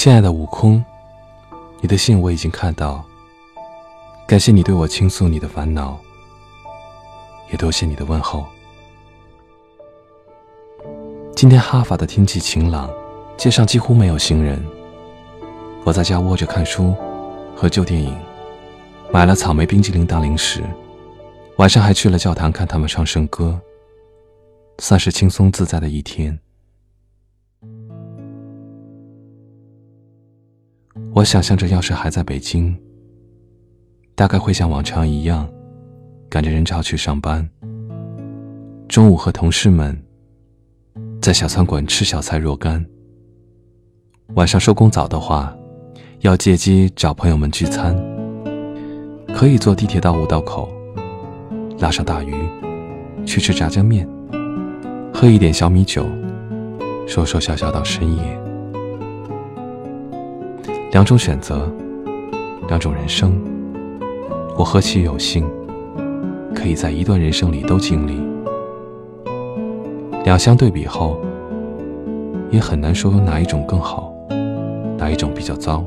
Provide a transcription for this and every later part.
亲爱的悟空，你的信我已经看到，感谢你对我倾诉你的烦恼，也多谢你的问候。今天哈法的天气晴朗，街上几乎没有行人。我在家窝着看书，和旧电影，买了草莓冰激凌当零食，晚上还去了教堂看他们唱圣歌，算是轻松自在的一天。我想象着，要是还在北京，大概会像往常一样，赶着人潮去上班。中午和同事们在小餐馆吃小菜若干。晚上收工早的话，要借机找朋友们聚餐。可以坐地铁到五道口，拉上大鱼，去吃炸酱面，喝一点小米酒，说说笑笑到深夜。两种选择，两种人生，我何其有幸，可以在一段人生里都经历。两相对比后，也很难说哪一种更好，哪一种比较糟。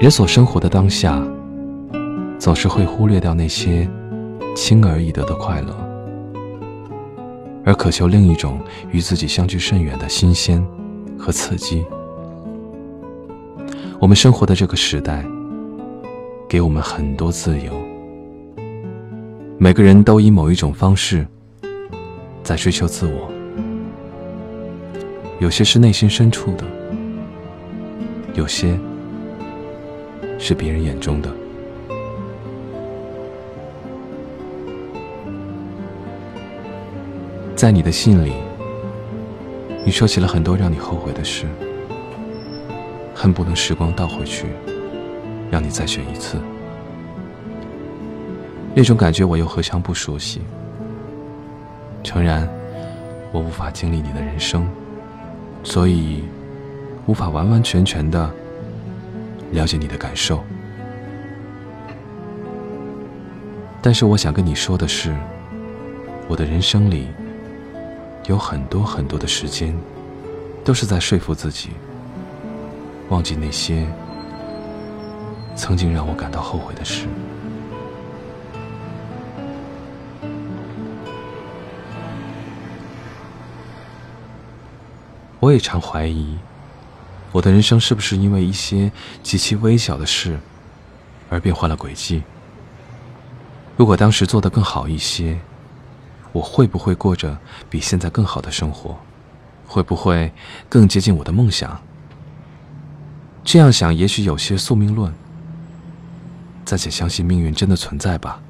人所生活的当下，总是会忽略掉那些轻而易得的快乐，而渴求另一种与自己相距甚远的新鲜。和刺激。我们生活的这个时代，给我们很多自由。每个人都以某一种方式在追求自我，有些是内心深处的，有些是别人眼中的。在你的信里。你说起了很多让你后悔的事，恨不能时光倒回去，让你再选一次。那种感觉我又何尝不熟悉？诚然，我无法经历你的人生，所以无法完完全全的了解你的感受。但是我想跟你说的是，我的人生里。有很多很多的时间，都是在说服自己，忘记那些曾经让我感到后悔的事。我也常怀疑，我的人生是不是因为一些极其微小的事而变换了轨迹？如果当时做得更好一些。我会不会过着比现在更好的生活？会不会更接近我的梦想？这样想，也许有些宿命论。暂且相信命运真的存在吧。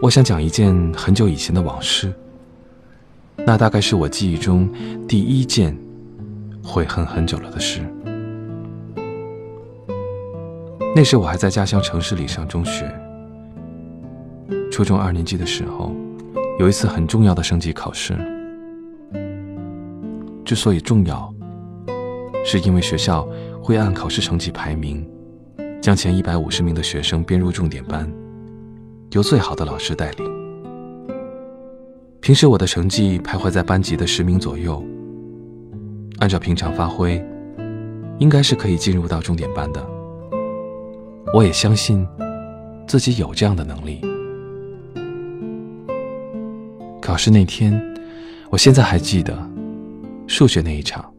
我想讲一件很久以前的往事，那大概是我记忆中第一件。悔恨很久了的事。那时我还在家乡城市里上中学，初中二年级的时候，有一次很重要的升级考试。之所以重要，是因为学校会按考试成绩排名，将前一百五十名的学生编入重点班，由最好的老师带领。平时我的成绩徘徊在班级的十名左右。按照平常发挥，应该是可以进入到重点班的。我也相信自己有这样的能力。考试那天，我现在还记得数学那一场。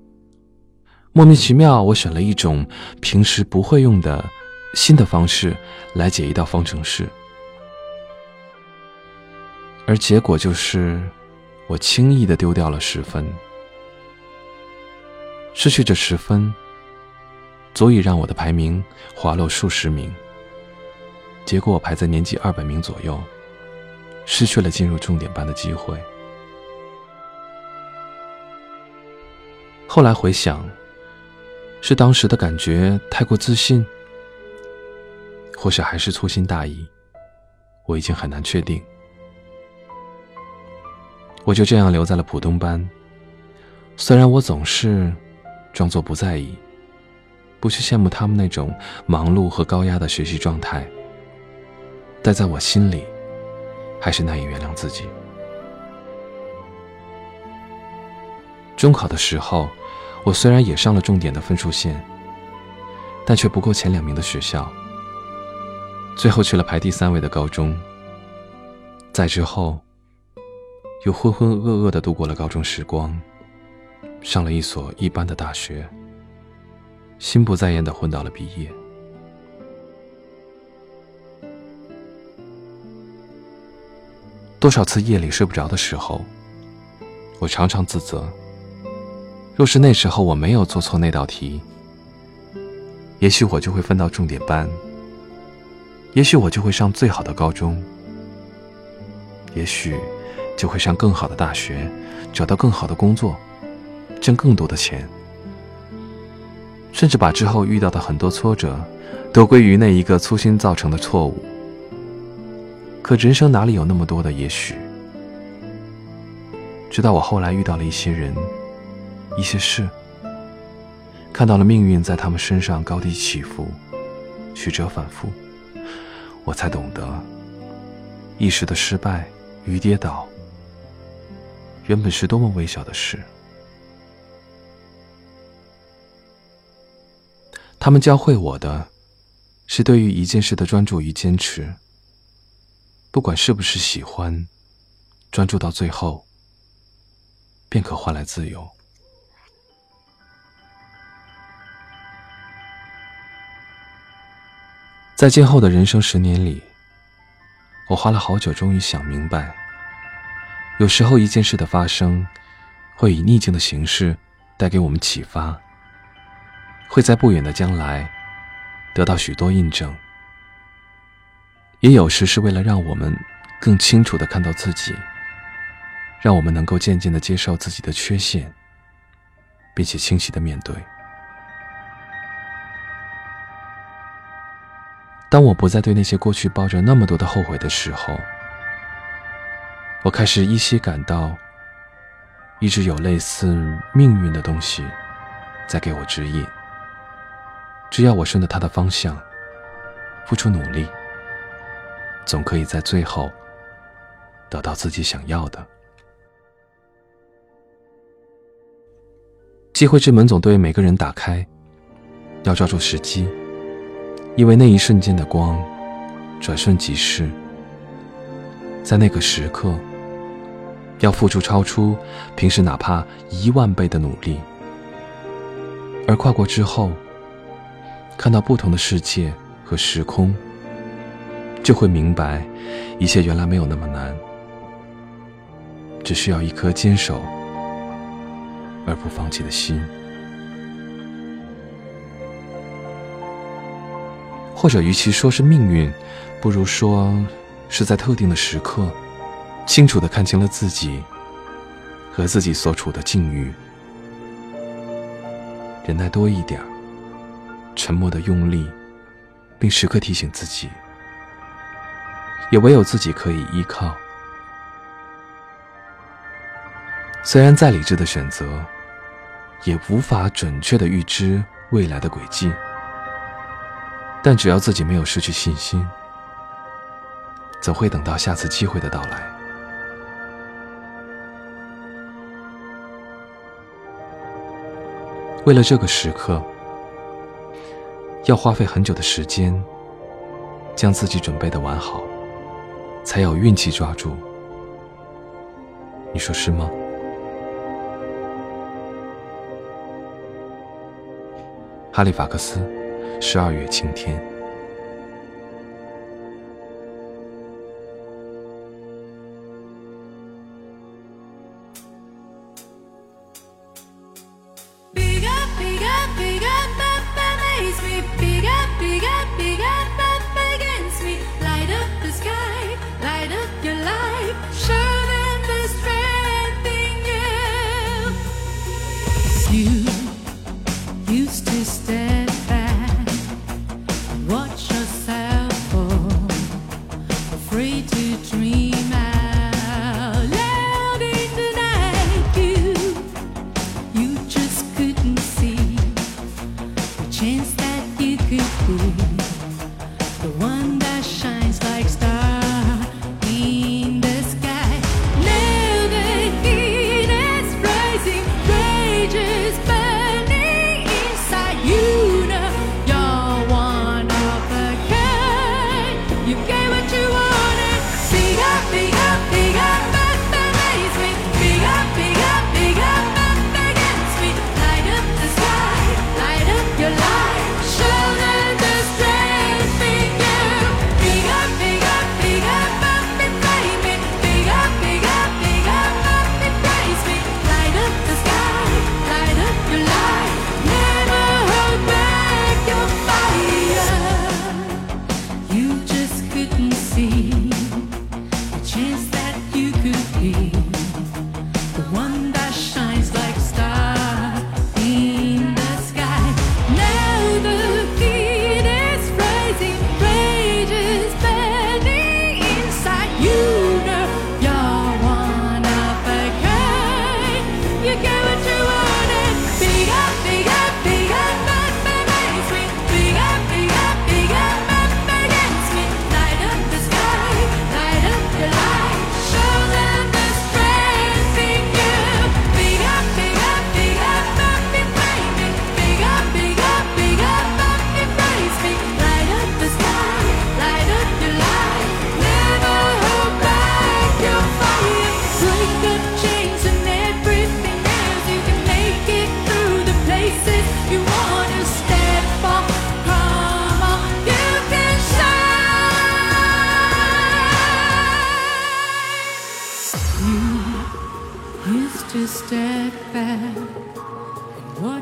莫名其妙，我选了一种平时不会用的新的方式来解一道方程式，而结果就是我轻易的丢掉了十分。失去这十分，足以让我的排名滑落数十名。结果我排在年级二百名左右，失去了进入重点班的机会。后来回想，是当时的感觉太过自信，或许还是粗心大意，我已经很难确定。我就这样留在了普通班，虽然我总是。装作不在意，不去羡慕他们那种忙碌和高压的学习状态，但在我心里，还是难以原谅自己。中考的时候，我虽然也上了重点的分数线，但却不够前两名的学校，最后去了排第三位的高中。再之后，又浑浑噩噩的度过了高中时光，上了一所一般的大学，心不在焉的混到了毕业。多少次夜里睡不着的时候，我常常自责。若是那时候我没有做错那道题，也许我就会分到重点班，也许我就会上最好的高中，也许就会上更好的大学，找到更好的工作，挣更多的钱，甚至把之后遇到的很多挫折，都归于那一个粗心造成的错误。可人生哪里有那么多的也许？直到我后来遇到了一些人。一些事，看到了命运在他们身上高低起伏、曲折反复，我才懂得，一时的失败与跌倒，原本是多么微小的事。他们教会我的，是对于一件事的专注与坚持，不管是不是喜欢，专注到最后，便可换来自由。在今后的人生十年里，我花了好久，终于想明白，有时候一件事的发生，会以逆境的形式带给我们启发，会在不远的将来得到许多印证；也有时是为了让我们更清楚的看到自己，让我们能够渐渐的接受自己的缺陷，并且清晰的面对。当我不再对那些过去抱着那么多的后悔的时候，我开始依稀感到，一直有类似命运的东西在给我指引。只要我顺着它的方向，付出努力，总可以在最后得到自己想要的。机会之门总对每个人打开，要抓住时机。因为那一瞬间的光，转瞬即逝，在那个时刻，要付出超出平时哪怕一万倍的努力，而跨过之后，看到不同的世界和时空，就会明白，一切原来没有那么难，只需要一颗坚守而不放弃的心。或者，与其说是命运，不如说是在特定的时刻，清楚的看清了自己和自己所处的境遇，忍耐多一点沉默的用力，并时刻提醒自己，也唯有自己可以依靠。虽然再理智的选择，也无法准确的预知未来的轨迹。但只要自己没有失去信心，总会等到下次机会的到来。为了这个时刻，要花费很久的时间，将自己准备的完好，才有运气抓住。你说是吗？哈利法克斯。十二月晴天。You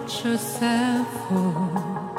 yourself for